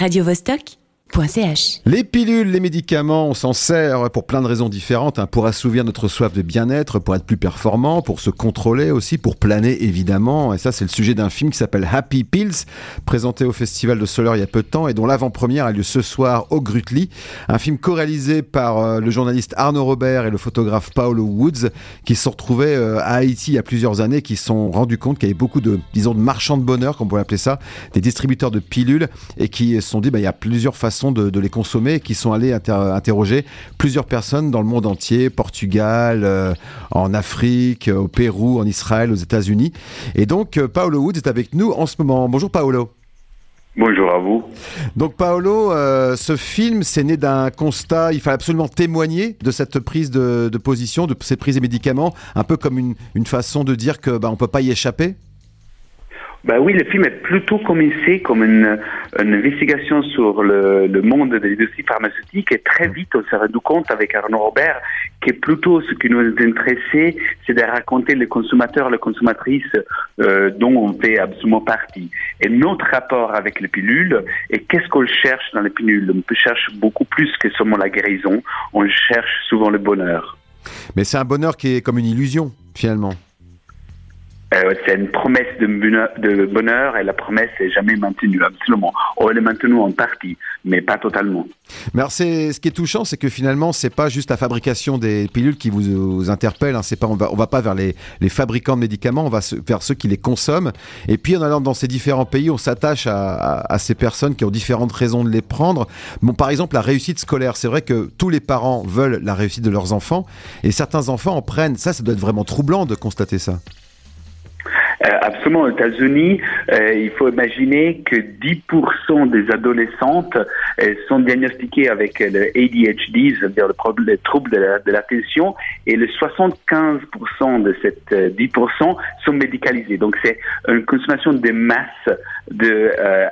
radiovostok.ch. Les pilules, les médicaments, on s'en sert pour plein de raisons différentes, hein, pour assouvir notre soif de bien-être, pour être plus performant, pour se contrôler aussi, pour planer évidemment. Et ça, c'est le sujet d'un film qui s'appelle Happy Pills, présenté au Festival de Soleure il y a peu de temps et dont l'avant-première a lieu ce soir au Grutli. Un film co-réalisé par euh, le journaliste Arnaud Robert et le photographe Paolo Woods, qui se sont retrouvés euh, à Haïti il y a plusieurs années, qui se sont rendus compte qu'il y avait beaucoup de, disons, de marchands de bonheur, comme on pourrait appeler ça, des distributeurs de pilules, et qui se sont dit, bah, il y a plusieurs façons de, de les consommer, qui sont allés inter- interroger plusieurs personnes dans le monde entier, Portugal, euh, en Afrique, euh, au Pérou, en Israël, aux États-Unis. Et donc, euh, Paolo Woods est avec nous en ce moment. Bonjour Paolo. Bonjour à vous. Donc Paolo, euh, ce film, c'est né d'un constat, il fallait absolument témoigner de cette prise de, de position, de ces prises de médicaments, un peu comme une, une façon de dire que bah, on peut pas y échapper. Bah oui, le film est plutôt commencé comme une, une investigation sur le, le monde de l'industrie pharmaceutique et très vite on s'est rendu compte avec Arnaud Robert que plutôt ce qui nous intéressait, c'est de raconter les consommateurs, les consommatrices euh, dont on fait absolument partie. Et notre rapport avec les pilules et qu'est-ce qu'on cherche dans les pilules? On cherche beaucoup plus que seulement la guérison, on cherche souvent le bonheur. Mais c'est un bonheur qui est comme une illusion, finalement. Euh, c'est une promesse de bonheur, et la promesse n'est jamais maintenue, absolument. On est maintenue en partie, mais pas totalement. Mais ce qui est touchant, c'est que finalement, c'est pas juste la fabrication des pilules qui vous, interpelle. Hein, pas, on va, on va pas vers les, fabricants de médicaments, on va vers ceux qui les consomment. Et puis, en allant dans ces différents pays, on s'attache à, à- à ces personnes qui ont différentes raisons de les prendre. Bon, par exemple, la réussite scolaire. C'est vrai que tous les parents veulent la réussite de leurs enfants, et certains enfants en prennent. Ça, ça doit être vraiment troublant de constater ça. Euh, absolument, aux États-Unis, euh, il faut imaginer que 10% des adolescentes euh, sont diagnostiquées avec le ADHD, c'est-à-dire le, trouble de la- de l'attention, et le 75% de cette euh, 10% sont médicalisés. Donc c'est une consommation de masse de euh,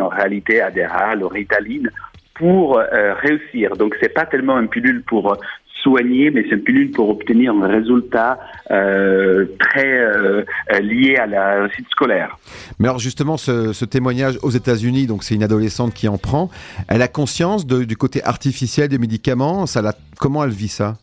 en réalité Adderall Ritaline, pour réussir. Donc c'est pas tellement une pilule pour soigner, mais c'est une pilule pour obtenir un résultat euh, très euh, euh, lié à la réussite scolaire. Mais alors justement, ce, ce témoignage aux États-Unis, donc c'est une adolescente qui en prend, elle a conscience de- du côté artificiel des médicaments? Ça la, comment elle vit ça?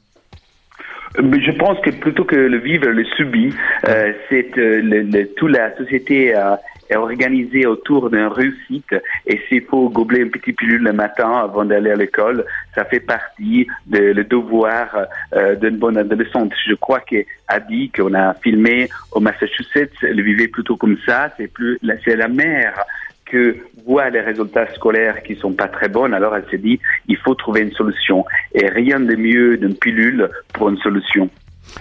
Mais je pense que plutôt que le vivre, le subit, euh, c'est euh, le, le- toute la société euh, est organisée autour d'une réussite. Et s'il faut gobeler une petite pilule le matin avant d'aller à l'école, ça fait partie de le devoir euh, d'une bonne adolescente. Je crois qu'Adi, qu'on a filmé au Massachusetts, elle vivait plutôt comme ça. C'est plus, c'est la mère que voit les résultats scolaires qui sont pas très bons, alors elle s'est dit, il faut trouver une solution. Et rien de mieux d'une pilule pour une solution.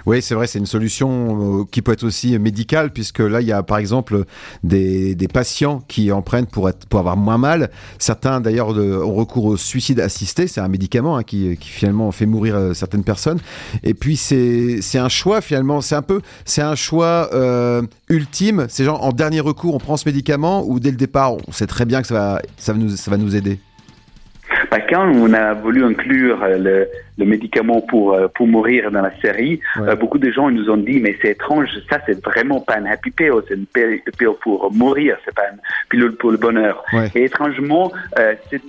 Oui, c'est vrai, c'est une solution euh, qui peut être aussi médicale, puisque là, il y a par exemple des, patients qui en prennent pour, être, pour avoir moins mal. Certains, d'ailleurs, ont recours au suicide assisté. C'est un médicament hein, qui, finalement fait mourir euh, certaines personnes. Et puis, c'est c'est un choix, finalement. C'est un peu, c'est un choix euh, ultime. C'est genre, en dernier recours, on prend ce médicament, ou dès le départ, on sait très bien que ça va, ça va, nous, ça va nous aider. Bah, quand on a voulu inclure euh, le, le médicament pour, euh, pour mourir dans la série, Ouais. euh, beaucoup de gens nous ont dit, mais c'est étrange, ça c'est vraiment pas un happy pill, c'est une pill pour mourir, c'est pas une pilule pour le bonheur. Ouais. Et étrangement, cette,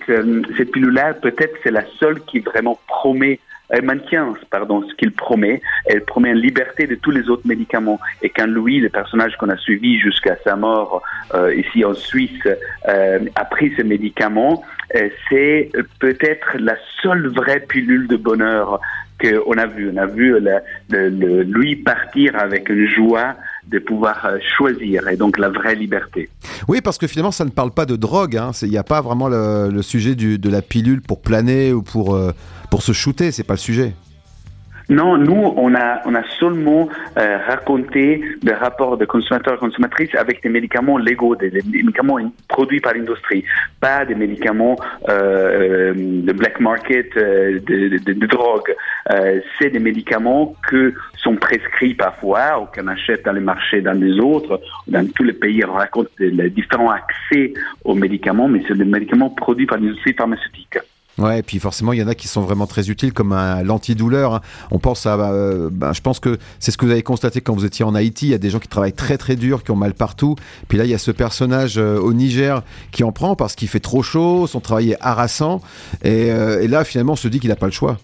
cette pilule-là, peut-être c'est la seule qui vraiment promet elle maintient pardon, ce qu'il promet. Elle promet une liberté de tous les autres médicaments. Et quand Louis, le personnage qu'on a suivi jusqu'à sa mort euh, ici en Suisse, euh, a pris ce médicament, euh, c'est peut-être la seule vraie pilule de bonheur qu'on a vue. On a vu la- le, le- Louis partir avec une joie de pouvoir euh, choisir et donc la vraie liberté. Oui, parce que finalement, ça ne parle pas de drogue. hein. Il n'y a pas vraiment le, le sujet du, de la pilule pour planer ou pour, euh, pour se shooter. C'est pas le sujet. Non, nous, on a, on a seulement euh, raconté des rapports de consommateurs et consommatrices avec des médicaments légaux, des, médicaments produits par l'industrie, pas des médicaments euh, euh, de black market, euh, de, de, de drogue. Euh, c'est des médicaments que sont prescrits parfois ou qu'on achète dans les marchés dans les autres. Dans tous les pays, on raconte les différents accès aux médicaments, mais c'est des médicaments produits par l'industrie pharmaceutique. Ouais, et puis forcément, il y en a qui sont vraiment très utiles, comme l'antidouleur. Hein. On pense à, euh, ben, je pense que c'est ce que vous avez constaté quand vous étiez en Haïti. Il y a des gens qui travaillent très très dur, qui ont mal partout. Puis là, il y a ce personnage euh, au Niger qui en prend parce qu'il fait trop chaud, son travail est harassant. Et, euh, là, finalement, on se dit qu'il n'a pas le choix.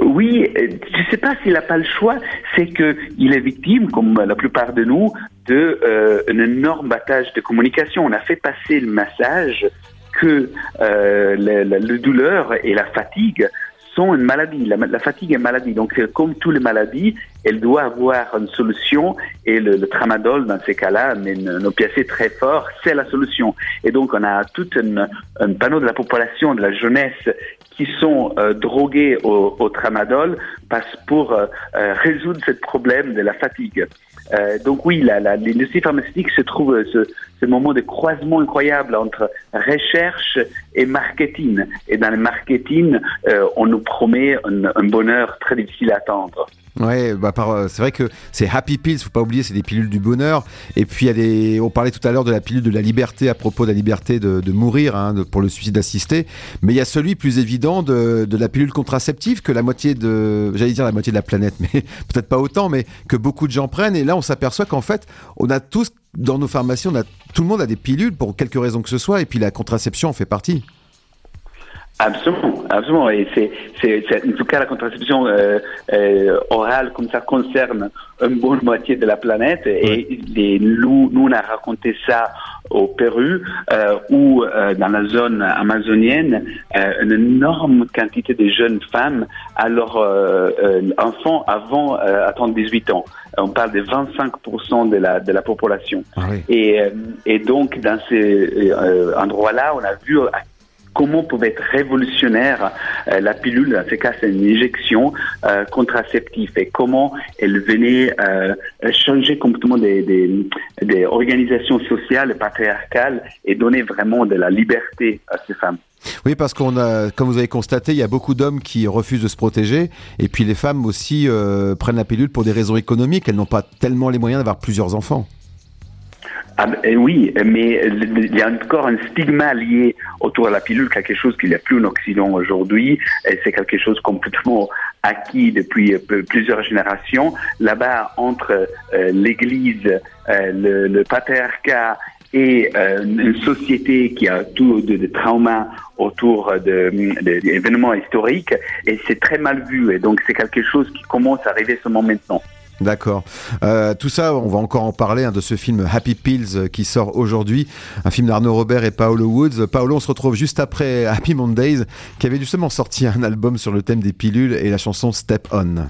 Oui, je ne sais pas s'il n'a pas le choix, c'est qu'il est victime, comme la plupart de nous, d'un euh, énorme battage de communication. On a fait passer le message que euh, la, douleur et la fatigue sont une maladie. La, fatigue est une maladie. Donc, euh, comme toutes les maladies, elle doit avoir une solution. Et le, tramadol, dans ces cas-là, mais un opiacé très fort, c'est la solution. Et donc, on a tout un, panneau de la population, de la jeunesse, qui sont euh, drogués au, tramadol parce pour euh, résoudre ce problème de la fatigue. Euh, donc oui, l'industrie pharmaceutique se trouve ce, ce, moment de croisement incroyable entre recherche et marketing. Et dans le marketing, euh, on nous promet un, un bonheur très difficile à attendre. Ouais, bah euh, c'est vrai que c'est Happy Pills, faut pas oublier, c'est des pilules du bonheur. Et puis il y a on parlait tout à l'heure de la pilule de la liberté à propos de la liberté de, de mourir hein, pour le suicide assisté. Mais il y a celui plus évident de, de, la pilule contraceptive que la moitié de, j'allais dire la moitié de la planète, mais peut-être pas autant, mais que beaucoup de gens prennent. Et là, on s'aperçoit qu'en fait, on a tous dans nos pharmacies, on a tout le monde a des pilules pour quelque raison que ce soit. Et puis la contraception en fait partie. Absolument, absolument. Et c'est, c'est, en tout cas, la contraception euh, euh, orale comme ça concerne une bonne moitié de la planète. Et nous, nous, on a raconté ça au Pérou, euh, où euh, dans la zone amazonienne, euh, une énorme quantité de jeunes femmes à leurs enfants avant attendre 18 ans. On parle de 25% de la, de la population. Ah et, et donc, dans ces endroits-là, on a vu à comment pouvait être révolutionnaire euh, la pilule, dans ce cas c'est une injection euh, contraceptive, et comment elle venait euh, changer complètement des, organisations sociales patriarcales et donner vraiment de la liberté à ces femmes. Oui, parce qu'on a, comme vous avez constaté, il y a beaucoup d'hommes qui refusent de se protéger, et puis les femmes aussi prennent la pilule pour des raisons économiques. Elles n'ont pas tellement les moyens d'avoir plusieurs enfants. Ah, oui, mais il y a encore un stigma lié autour de la pilule, quelque chose qu'il n'y a plus en Occident aujourd'hui, c'est quelque chose complètement acquis depuis euh, plusieurs générations. Là-bas, entre euh, l'Église, euh, le, patriarcat et une société qui a tout de, de autour d'événements historiques, et c'est très mal vu, et donc c'est quelque chose qui commence à arriver seulement maintenant. D'accord. Euh, tout ça, on va encore en parler hein, de ce film Happy Pills euh, qui sort aujourd'hui, un film d'Arnaud Robert et Paolo Woods. Paolo, on se retrouve juste après Happy Mondays, qui avait justement sorti un album sur le thème des pilules et la chanson Step On.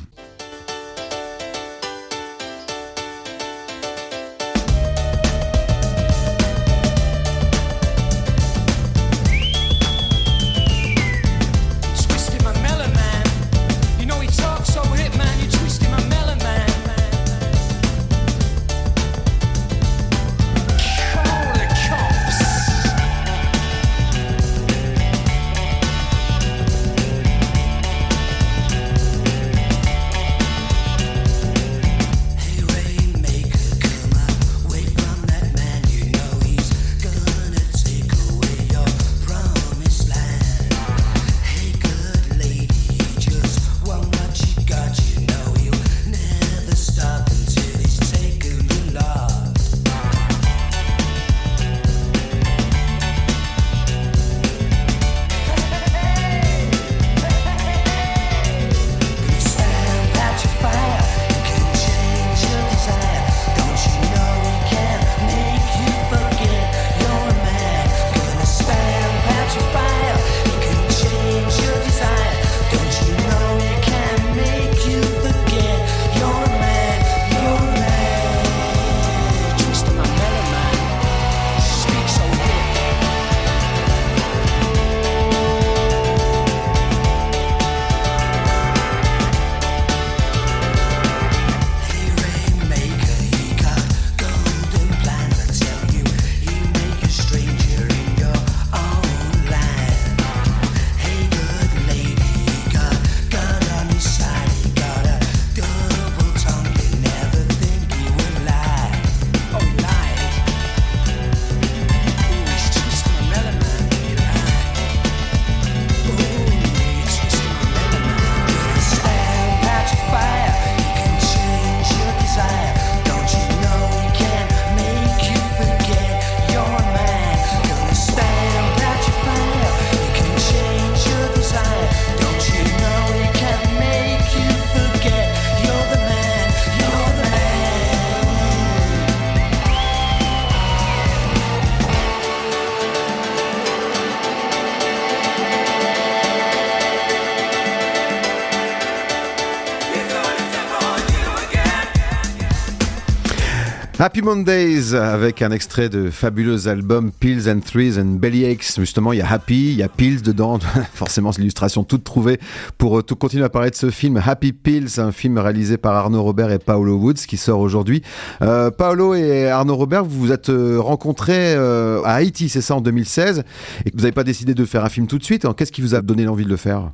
Happy Mondays avec un extrait de fabuleux album Pills and Threes and Bellyaches. Justement, il y a Happy, il y a Pills dedans. Forcément, c'est l'illustration toute trouvée pour euh, tout continuer à parler de ce film Happy Pills, un film réalisé par Arnaud Robert et Paolo Woods qui sort aujourd'hui. Euh, Paolo et Arnaud Robert, vous vous êtes euh, rencontrés à Haïti, c'est ça, en 2016, et que vous n'avez pas décidé de faire un film tout de suite. Qu'est-ce qui vous a donné l'envie de le faire?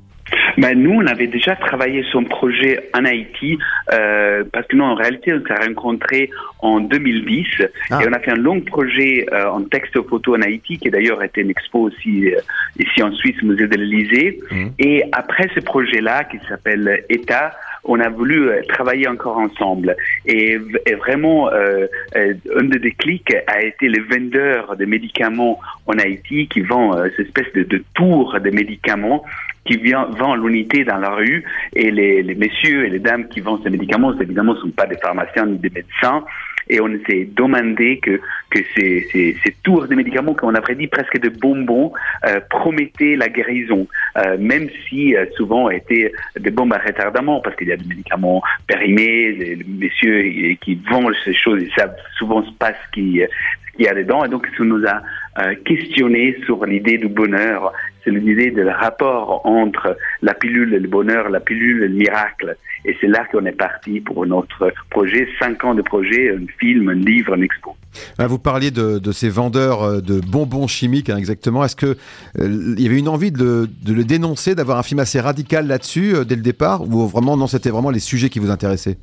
Ben, nous, on avait déjà travaillé un projet en Haïti, euh, parce que nous, en réalité, on s'est rencontrés en 2010, ah. et on a fait un long projet euh, en texte photo en Haïti, qui d'ailleurs été une expo aussi euh, ici en Suisse, au musée de l'Élysée. Mmh. Et après ce projet-là, qui s'appelle État, on a voulu euh, travailler encore ensemble. Et, et vraiment, euh, euh, un des déclics a été les vendeurs de médicaments en Haïti qui vend euh, cette espèce de, de tour de médicaments qui vient, vend l'unité dans la rue et les, les messieurs et les dames qui vendent ces médicaments, évidemment, ne sont pas des pharmaciens ni des médecins. Et on s'est demandé que, que ces, ces, ces, tours de médicaments qu'on a dit presque de bonbons euh, promettaient la guérison, euh, même si euh, souvent étaient des bombes à retardement parce qu'il y a des médicaments périmés, les, messieurs qui vendent ces choses, ils savent souvent pas ce qui, ce qu'il y a dedans. Et donc ça nous a euh, questionné sur l'idée du bonheur, c'est l'idée le rapport entre la pilule et le bonheur, la pilule et le miracle. Et c'est là qu'on est parti pour notre projet, cinq ans de projet, un film, un livre, un expo. Ah, vous parliez de, ces vendeurs euh, de bonbons chimiques, hein, exactement. Est-ce que euh, y avait une envie de, de le dénoncer, d'avoir un film assez radical là-dessus euh, dès le départ, ou vraiment non, c'était vraiment les sujets qui vous intéressaient?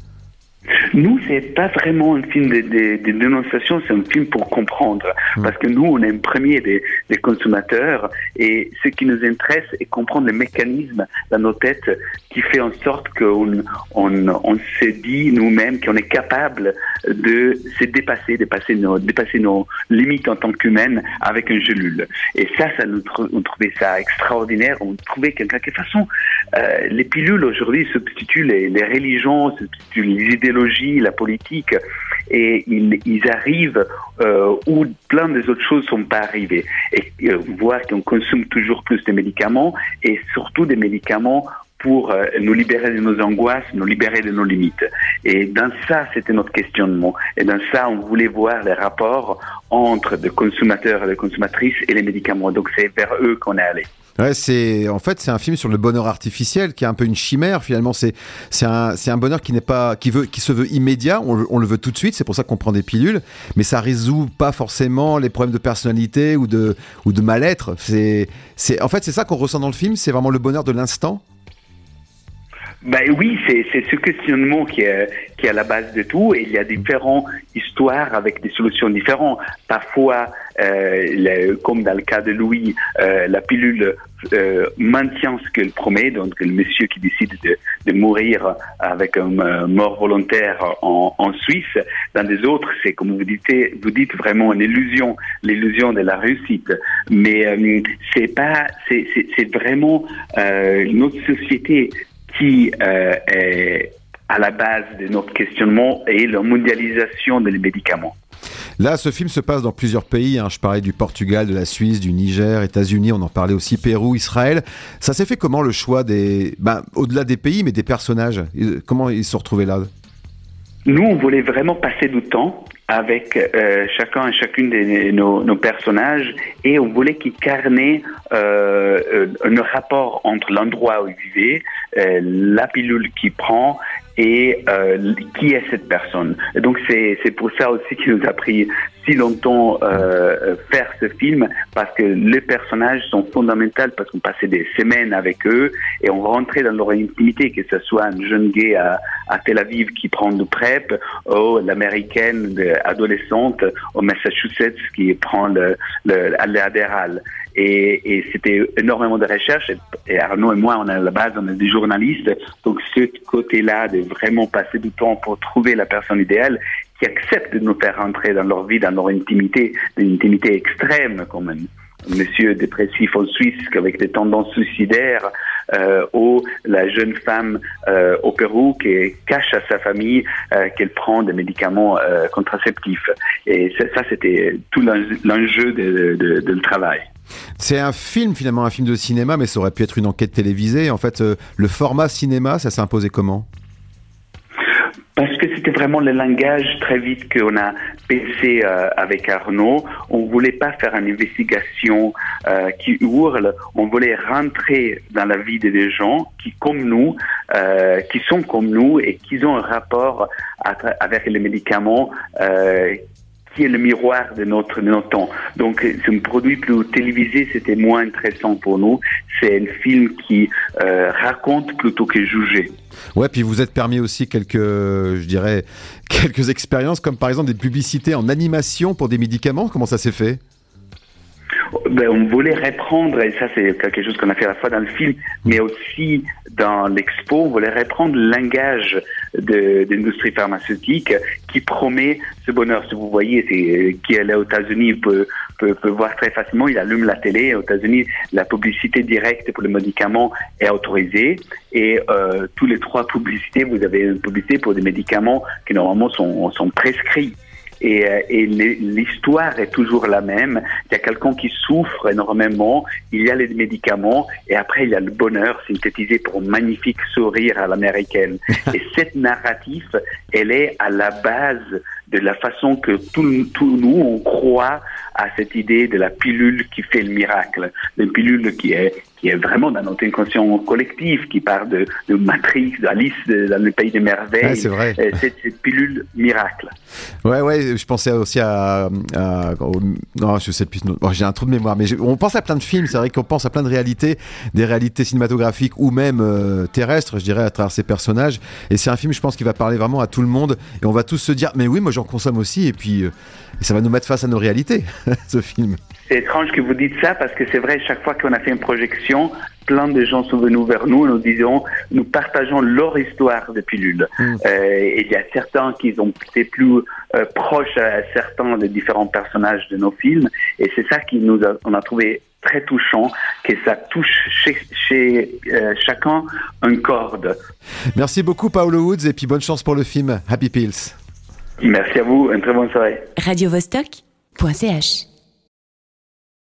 Nous, c'est pas vraiment un film de, de, de dénonciation, c'est un film pour comprendre. Mmh. Parce que nous, on est un premier des, des, consommateurs et ce qui nous intéresse est comprendre les mécanismes dans nos têtes qui fait en sorte qu'on on, on se dit nous-mêmes qu'on est capable de se dépasser, dépasser nos, dépasser nos limites en tant qu'humaine avec un gelule. Et ça, ça nous, on trouvait ça extraordinaire. On trouvait qu'en quelque façon, euh, les pilules aujourd'hui substituent les, les religions, substituent les idéologies, la politique, et ils, arrivent euh, où plein des autres choses sont pas arrivées. Et euh, voir qu'on consomme toujours plus de médicaments et surtout des médicaments pour euh, nous libérer de nos angoisses, nous libérer de nos limites. Et dans ça, c'était notre questionnement. Et dans ça, on voulait voir les rapports entre les consommateurs et les consommatrices et les médicaments. Donc c'est vers eux qu'on est allé. Ouais, c'est en fait c'est un film sur le bonheur artificiel qui est un peu une chimère finalement. C'est c'est un un bonheur qui n'est pas qui veut qui se veut immédiat. On, on le veut tout de suite. C'est pour ça qu'on prend des pilules, mais ça résout pas forcément les problèmes de personnalité ou de ou de mal-être. C'est c'est en fait c'est ça qu'on ressent dans le film. C'est vraiment le bonheur de l'instant. Ben oui, c'est ce questionnement qui est, qui est à la base de tout. Et il y a différentes histoires avec des solutions différentes. Parfois, euh, comme dans le cas de Louis, euh, la pilule euh, maintient ce qu'elle promet. Donc, le monsieur qui décide de, de mourir avec un euh, mort volontaire en, en, Suisse. Dans des autres, c'est comme vous dites, vous dites vraiment une illusion, l'illusion de la réussite. Mais euh, c'est pas, c'est vraiment notre société qui euh, est à la base de notre questionnement et la mondialisation des médicaments. Là, ce film se passe dans plusieurs pays. Hein. Je parlais du Portugal, de la Suisse, du Niger, États-Unis. On en parlait aussi Pérou, Israël. Ça s'est fait comment le choix des, ben, au-delà des pays, mais des personnages? Comment ils se sont retrouvés là? Nous, on voulait vraiment passer du temps avec euh, chacun et chacune de nos, nos, personnages et on voulait qu'ils carnaient euh, un rapport entre l'endroit où ils vivaient, euh, la pilule qu'il prend et euh, qui est cette personne. Et donc c'est pour ça aussi qu'il nous a pris si longtemps euh, faire ce film parce que les personnages sont fondamentaux parce qu'on passait des semaines avec eux et on rentrait dans leur intimité que ce soit un jeune gay à, Tel Aviv qui prend du PrEP ou l'américaine adolescente au Massachusetts qui prend le, le. Et, c'était énormément de recherches. Et Arnaud et moi, on est à la base, on est des journalistes. Donc, ce côté-là de vraiment passer du temps pour trouver la personne idéale qui accepte de nous faire rentrer dans leur vie, dans leur intimité, une intimité extrême quand même monsieur dépressif en Suisse avec des tendances suicidaires, euh, ou la jeune femme euh, au Pérou qui cache à sa famille euh, qu'elle prend des médicaments euh, contraceptifs. Et ça, c'était tout l'enjeu de, de, le travail. C'est un film finalement, un film de cinéma, mais ça aurait pu être une enquête télévisée. En fait, euh, le format cinéma, ça imposé comment? Parce que c'était vraiment le langage très vite qu'on a pensé euh, avec Arnaud. On voulait pas faire une investigation euh, qui hurle. On voulait rentrer dans la vie des gens qui, comme nous, euh, qui sont comme nous et qui ont un rapport avec les médicaments qui est le miroir de notre, notre temps. Donc, c'est un produit plus télévisé, c'était moins intéressant pour nous. C'est un film qui euh, raconte plutôt que juger. Ouais, puis vous êtes permis aussi quelques, je dirais, quelques expériences, comme par exemple des publicités en animation pour des médicaments. Comment ça s'est fait? Ben, on voulait reprendre, et ça c'est quelque chose qu'on a fait à la fois dans le film, mais aussi dans l'expo, on voulait reprendre le langage de, l'industrie pharmaceutique qui promet ce bonheur. Si vous voyez, c'est qui est aux États-Unis peut, peut, peut, voir très facilement, il allume la télé. Aux États-Unis, la publicité directe pour les médicaments est autorisée. Et euh, tous les trois publicités, vous avez une publicité pour des médicaments qui normalement sont, sont prescrits. Et, euh, et l'histoire est toujours la même. Il y a quelqu'un qui souffre énormément, il y a les médicaments, et après il y a le bonheur synthétisé pour un magnifique sourire à l'américaine. et cette narrative, elle est à la base de la façon que tout, tout nous, on croit à cette idée de la pilule qui fait le miracle, une pilule qui est qui est vraiment dans notre inconscient collectif, qui parle de, de Matrix, d'Alice dans le pays des merveilles. c'est vrai. Cette, cette, pilule miracle. Ouais, ouais, je pensais aussi à. non, je sais plus. J'ai un trou de mémoire, mais on pense à plein de films, c'est vrai qu'on pense à plein de réalités, des réalités cinématographiques ou même euh, terrestres, je dirais, à travers ces personnages. Et c'est un film, je pense, qui va parler vraiment à tout le monde. Et on va tous se dire, mais oui, moi j'en consomme aussi. Et puis, euh, ça va nous mettre face à nos réalités, ce film. C'est étrange que vous dites ça parce que c'est vrai, chaque fois qu'on a fait une projection, plein de gens sont venus vers nous et nous disons, nous partageons leur histoire de pilule. Mm. Euh, et il y a certains qui ont été plus euh, proches à certains des différents personnages de nos films. Et c'est ça qui nous a, on a trouvé très touchant, que ça touche chez, chez euh, chacun une corde. Merci beaucoup Paolo Woods et puis bonne chance pour le film Happy Pills. Merci à vous, une très bonne soirée. Radio